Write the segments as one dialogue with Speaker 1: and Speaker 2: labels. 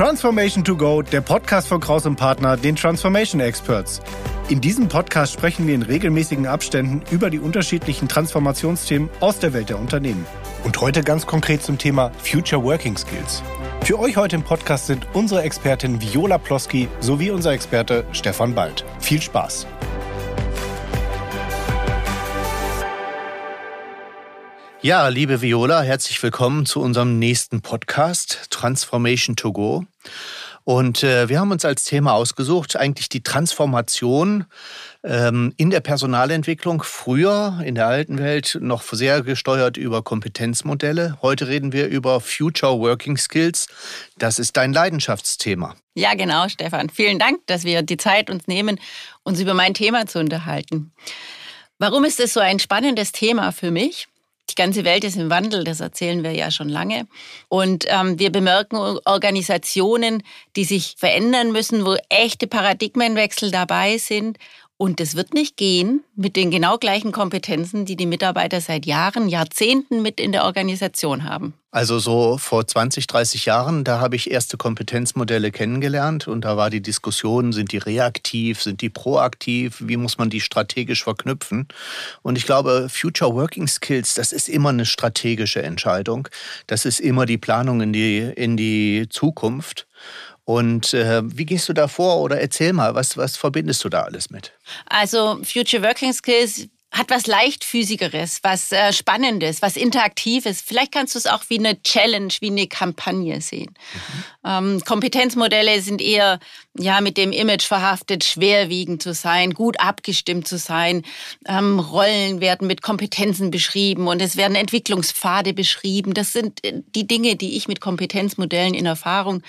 Speaker 1: Transformation to Go, der Podcast von Kraus und Partner, den Transformation Experts. In diesem Podcast sprechen wir in regelmäßigen Abständen über die unterschiedlichen Transformationsthemen aus der Welt der Unternehmen. Und heute ganz konkret zum Thema Future Working Skills. Für euch heute im Podcast sind unsere Expertin Viola Ploski sowie unser Experte Stefan Bald. Viel Spaß!
Speaker 2: Ja, liebe Viola, herzlich willkommen zu unserem nächsten Podcast Transformation to Go. Und äh, wir haben uns als Thema ausgesucht, eigentlich die Transformation ähm, in der Personalentwicklung. Früher in der alten Welt noch sehr gesteuert über Kompetenzmodelle. Heute reden wir über Future Working Skills. Das ist dein Leidenschaftsthema.
Speaker 3: Ja, genau, Stefan. Vielen Dank, dass wir die Zeit uns nehmen, uns über mein Thema zu unterhalten. Warum ist es so ein spannendes Thema für mich? Die ganze Welt ist im Wandel, das erzählen wir ja schon lange. Und ähm, wir bemerken Organisationen, die sich verändern müssen, wo echte Paradigmenwechsel dabei sind. Und es wird nicht gehen mit den genau gleichen Kompetenzen, die die Mitarbeiter seit Jahren, Jahrzehnten mit in der Organisation haben.
Speaker 2: Also so vor 20, 30 Jahren, da habe ich erste Kompetenzmodelle kennengelernt und da war die Diskussion, sind die reaktiv, sind die proaktiv, wie muss man die strategisch verknüpfen? Und ich glaube, Future Working Skills, das ist immer eine strategische Entscheidung. Das ist immer die Planung in die, in die Zukunft. Und äh, wie gehst du da vor oder erzähl mal, was, was verbindest du da alles mit?
Speaker 3: Also Future Working Skills hat was leichtfüßigeres, was äh, Spannendes, was Interaktives. Vielleicht kannst du es auch wie eine Challenge, wie eine Kampagne sehen. Mhm. Ähm, Kompetenzmodelle sind eher ja mit dem Image verhaftet, schwerwiegend zu sein, gut abgestimmt zu sein. Ähm, Rollen werden mit Kompetenzen beschrieben und es werden Entwicklungspfade beschrieben. Das sind äh, die Dinge, die ich mit Kompetenzmodellen in Erfahrung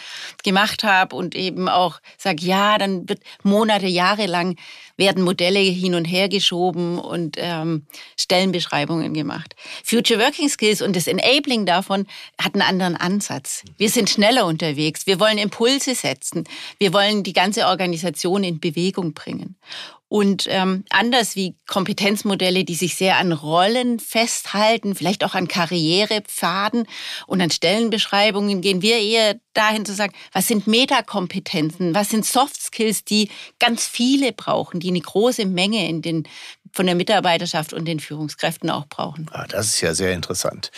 Speaker 3: gemacht habe und eben auch sage, ja, dann wird Monate, Jahre lang werden Modelle hin und her geschoben und ähm, Stellenbeschreibungen gemacht. Future Working Skills und das Enabling davon hat einen anderen Ansatz. Wir sind schneller unterwegs. Wir wollen Impulse setzen. Wir wollen die ganze Organisation in Bewegung bringen. Und ähm, anders wie Kompetenzmodelle, die sich sehr an Rollen festhalten, vielleicht auch an Karrierepfaden und an Stellenbeschreibungen, gehen wir eher dahin zu sagen, was sind Metakompetenzen, was sind Soft Skills, die ganz viele brauchen, die eine große Menge in den, von der Mitarbeiterschaft und den Führungskräften auch brauchen.
Speaker 2: Ah, das ist ja sehr interessant.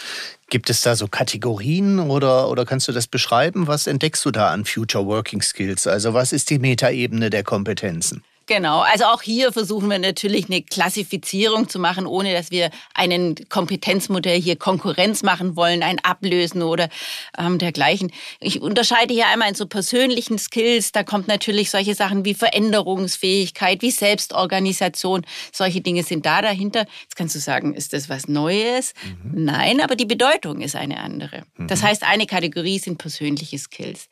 Speaker 2: Gibt es da so Kategorien oder, oder kannst du das beschreiben? Was entdeckst du da an Future Working Skills? Also was ist die Metaebene der Kompetenzen?
Speaker 3: Genau, also auch hier versuchen wir natürlich eine Klassifizierung zu machen, ohne dass wir einen Kompetenzmodell hier Konkurrenz machen wollen, ein Ablösen oder ähm, dergleichen. Ich unterscheide hier einmal in so persönlichen Skills, da kommt natürlich solche Sachen wie Veränderungsfähigkeit, wie Selbstorganisation, solche Dinge sind da dahinter. Jetzt kannst du sagen, ist das was Neues? Mhm. Nein, aber die Bedeutung ist eine andere. Mhm. Das heißt, eine Kategorie sind persönliche Skills.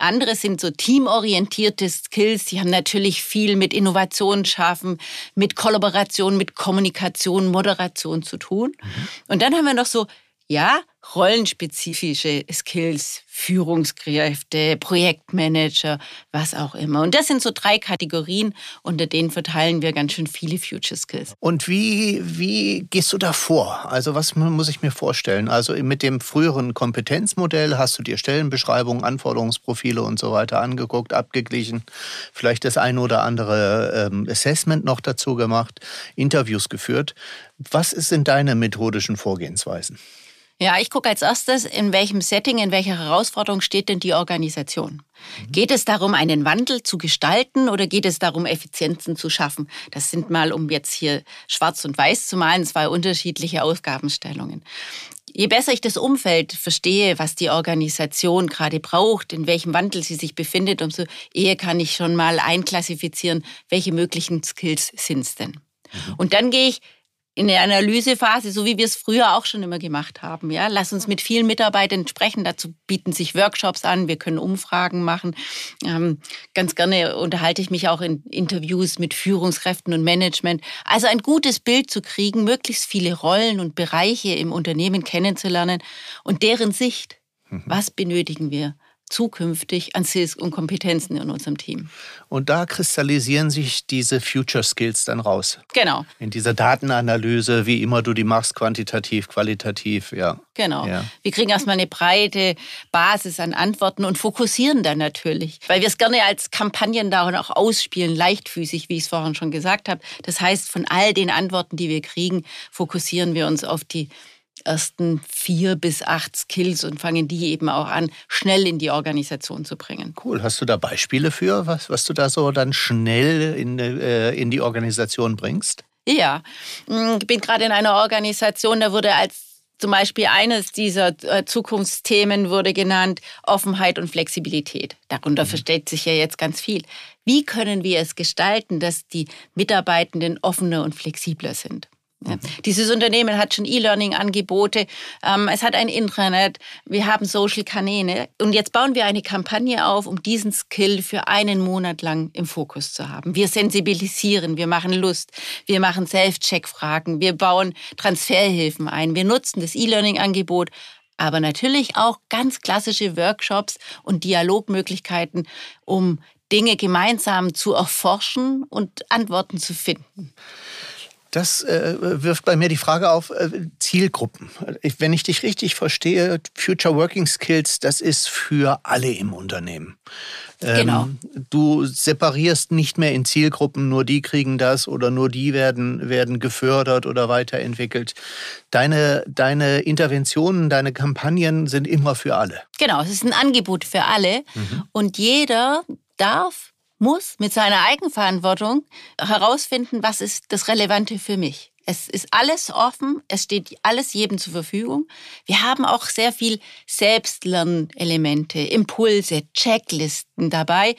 Speaker 3: Andere sind so teamorientierte Skills, die haben natürlich viel mit Innovation schaffen, mit Kollaboration, mit Kommunikation, Moderation zu tun. Mhm. Und dann haben wir noch so, ja, rollenspezifische Skills, Führungskräfte, Projektmanager, was auch immer. Und das sind so drei Kategorien, unter denen verteilen wir ganz schön viele Future Skills.
Speaker 2: Und wie, wie gehst du da vor? Also was muss ich mir vorstellen? Also mit dem früheren Kompetenzmodell hast du dir Stellenbeschreibungen, Anforderungsprofile und so weiter angeguckt, abgeglichen, vielleicht das eine oder andere ähm, Assessment noch dazu gemacht, Interviews geführt. Was sind deine methodischen Vorgehensweisen?
Speaker 3: Ja, ich gucke als erstes, in welchem Setting, in welcher Herausforderung steht denn die Organisation. Mhm. Geht es darum, einen Wandel zu gestalten oder geht es darum, Effizienzen zu schaffen? Das sind mal, um jetzt hier schwarz und weiß zu malen, zwei unterschiedliche Aufgabenstellungen. Je besser ich das Umfeld verstehe, was die Organisation gerade braucht, in welchem Wandel sie sich befindet, umso eher kann ich schon mal einklassifizieren, welche möglichen Skills sind es denn. Mhm. Und dann gehe ich in der Analysephase, so wie wir es früher auch schon immer gemacht haben. Ja, lass uns mit vielen Mitarbeitern sprechen. Dazu bieten sich Workshops an. Wir können Umfragen machen. Ähm, ganz gerne unterhalte ich mich auch in Interviews mit Führungskräften und Management. Also ein gutes Bild zu kriegen, möglichst viele Rollen und Bereiche im Unternehmen kennenzulernen und deren Sicht. Mhm. Was benötigen wir? Zukünftig an Skills und Kompetenzen in unserem Team.
Speaker 2: Und da kristallisieren sich diese Future Skills dann raus.
Speaker 3: Genau.
Speaker 2: In dieser Datenanalyse, wie immer du die machst, quantitativ, qualitativ, ja.
Speaker 3: Genau.
Speaker 2: Ja.
Speaker 3: Wir kriegen erstmal eine breite Basis an Antworten und fokussieren dann natürlich, weil wir es gerne als Kampagnen darin auch ausspielen, leichtfüßig, wie ich es vorhin schon gesagt habe. Das heißt, von all den Antworten, die wir kriegen, fokussieren wir uns auf die ersten vier bis acht Skills und fangen die eben auch an, schnell in die Organisation zu bringen.
Speaker 2: Cool. Hast du da Beispiele für, was, was du da so dann schnell in, äh, in die Organisation bringst?
Speaker 3: Ja, hm, ich bin gerade in einer Organisation, da wurde als zum Beispiel eines dieser äh, Zukunftsthemen wurde genannt Offenheit und Flexibilität. Darunter mhm. versteht sich ja jetzt ganz viel. Wie können wir es gestalten, dass die Mitarbeitenden offener und flexibler sind? Ja. Dieses Unternehmen hat schon E-Learning-Angebote, ähm, es hat ein Intranet, wir haben Social-Kanäle und jetzt bauen wir eine Kampagne auf, um diesen Skill für einen Monat lang im Fokus zu haben. Wir sensibilisieren, wir machen Lust, wir machen Self-Check-Fragen, wir bauen Transferhilfen ein, wir nutzen das E-Learning-Angebot, aber natürlich auch ganz klassische Workshops und Dialogmöglichkeiten, um Dinge gemeinsam zu erforschen und Antworten zu finden.
Speaker 2: Das äh, wirft bei mir die Frage auf äh, Zielgruppen. Ich, wenn ich dich richtig verstehe, Future Working Skills, das ist für alle im Unternehmen.
Speaker 3: Ähm, genau.
Speaker 2: Du separierst nicht mehr in Zielgruppen, nur die kriegen das oder nur die werden, werden gefördert oder weiterentwickelt. Deine, deine Interventionen, deine Kampagnen sind immer für alle.
Speaker 3: Genau, es ist ein Angebot für alle mhm. und jeder darf muss mit seiner Eigenverantwortung herausfinden, was ist das Relevante für mich. Es ist alles offen, es steht alles jedem zur Verfügung. Wir haben auch sehr viel Selbstlernelemente, Impulse, Checklisten dabei.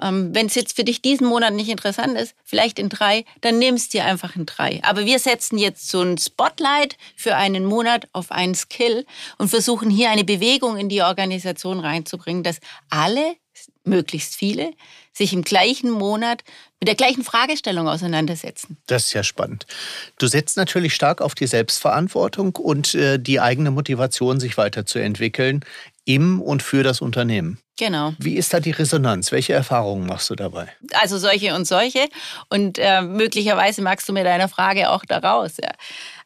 Speaker 3: Ähm, Wenn es jetzt für dich diesen Monat nicht interessant ist, vielleicht in drei, dann nimmst dir einfach in drei. Aber wir setzen jetzt so ein Spotlight für einen Monat auf einen Skill und versuchen hier eine Bewegung in die Organisation reinzubringen, dass alle möglichst viele, sich im gleichen Monat mit der gleichen Fragestellung auseinandersetzen.
Speaker 2: Das ist ja spannend. Du setzt natürlich stark auf die Selbstverantwortung und äh, die eigene Motivation, sich weiterzuentwickeln im und für das Unternehmen.
Speaker 3: Genau.
Speaker 2: Wie ist da die Resonanz? Welche Erfahrungen machst du dabei?
Speaker 3: Also solche und solche. Und äh, möglicherweise magst du mit deiner Frage auch daraus. Ja.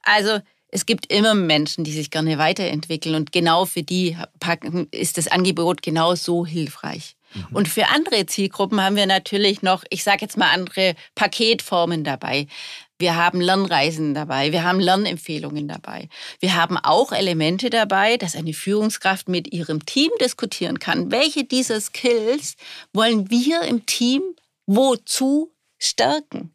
Speaker 3: Also es gibt immer Menschen, die sich gerne weiterentwickeln und genau für die ist das Angebot genau so hilfreich. Mhm. Und für andere Zielgruppen haben wir natürlich noch, ich sage jetzt mal, andere Paketformen dabei. Wir haben Lernreisen dabei, wir haben Lernempfehlungen dabei. Wir haben auch Elemente dabei, dass eine Führungskraft mit ihrem Team diskutieren kann. Welche dieser Skills wollen wir im Team wozu stärken?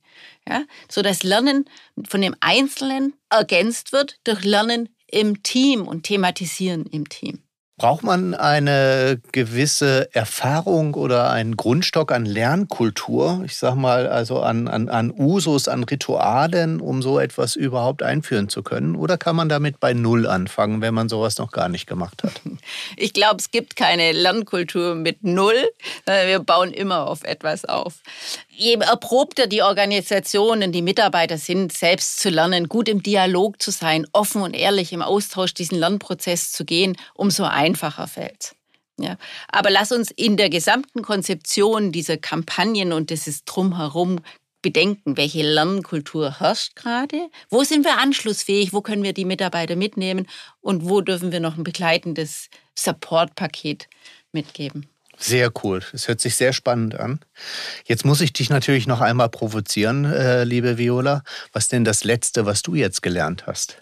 Speaker 3: Ja, so dass Lernen von dem Einzelnen ergänzt wird durch Lernen im Team und Thematisieren im Team.
Speaker 2: Braucht man eine gewisse Erfahrung oder einen Grundstock an Lernkultur, ich sag mal, also an, an, an Usus, an Ritualen, um so etwas überhaupt einführen zu können? Oder kann man damit bei Null anfangen, wenn man sowas noch gar nicht gemacht hat?
Speaker 3: Ich glaube, es gibt keine Lernkultur mit Null. Wir bauen immer auf etwas auf je erprobter die Organisationen, die Mitarbeiter sind, selbst zu lernen, gut im Dialog zu sein, offen und ehrlich im Austausch diesen Lernprozess zu gehen, umso einfacher fällt ja. Aber lass uns in der gesamten Konzeption dieser Kampagnen und dieses Drumherum bedenken, welche Lernkultur herrscht gerade, wo sind wir anschlussfähig, wo können wir die Mitarbeiter mitnehmen und wo dürfen wir noch ein begleitendes Supportpaket mitgeben.
Speaker 2: Sehr cool. Es hört sich sehr spannend an. Jetzt muss ich dich natürlich noch einmal provozieren, äh, liebe Viola. Was denn das Letzte, was du jetzt gelernt hast?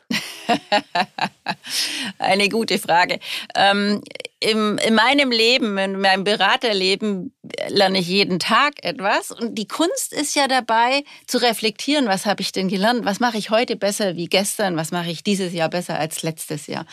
Speaker 3: Eine gute Frage. Ähm, im, in meinem Leben, in meinem Beraterleben lerne ich jeden Tag etwas. Und die Kunst ist ja dabei, zu reflektieren, was habe ich denn gelernt, was mache ich heute besser wie gestern, was mache ich dieses Jahr besser als letztes Jahr.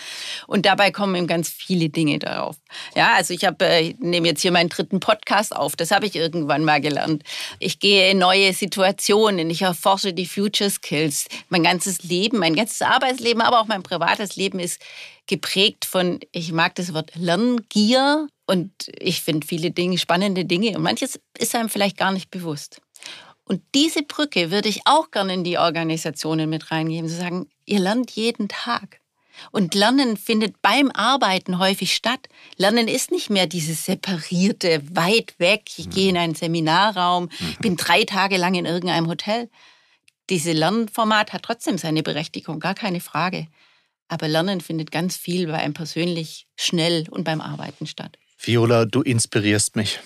Speaker 3: Und dabei kommen eben ganz viele Dinge darauf. Ja, also ich habe, äh, nehme jetzt hier meinen dritten Podcast auf, das habe ich irgendwann mal gelernt. Ich gehe in neue Situationen, ich erforsche die Future Skills. Mein ganzes Leben, mein ganzes Arbeitsleben, aber auch mein privates Leben ist geprägt von, ich mag das Wort Lerngier und ich finde viele Dinge, spannende Dinge und manches ist einem vielleicht gar nicht bewusst. Und diese Brücke würde ich auch gerne in die Organisationen mit reingeben, zu sagen, ihr lernt jeden Tag. Und Lernen findet beim Arbeiten häufig statt. Lernen ist nicht mehr dieses separierte, weit weg. Ich gehe in einen Seminarraum, bin drei Tage lang in irgendeinem Hotel. Dieses Lernformat hat trotzdem seine Berechtigung, gar keine Frage. Aber Lernen findet ganz viel bei einem persönlich schnell und beim Arbeiten statt.
Speaker 2: Viola, du inspirierst mich.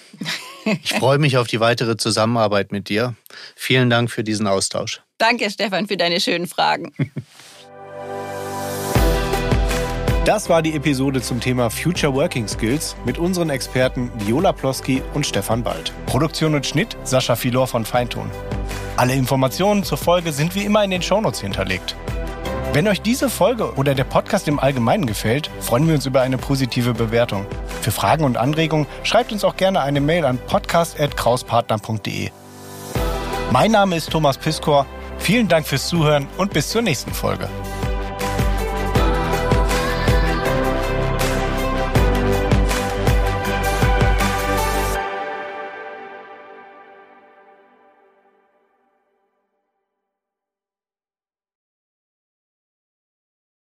Speaker 2: Ich freue mich auf die weitere Zusammenarbeit mit dir. Vielen Dank für diesen Austausch.
Speaker 3: Danke, Stefan, für deine schönen Fragen.
Speaker 1: Das war die Episode zum Thema Future Working Skills mit unseren Experten Viola Ploski und Stefan Bald. Produktion und Schnitt Sascha Filor von Feintun. Alle Informationen zur Folge sind wie immer in den Shownotes hinterlegt. Wenn euch diese Folge oder der Podcast im Allgemeinen gefällt, freuen wir uns über eine positive Bewertung. Für Fragen und Anregungen schreibt uns auch gerne eine Mail an podcast.krauspartner.de. Mein Name ist Thomas Piskor. Vielen Dank fürs Zuhören und bis zur nächsten Folge.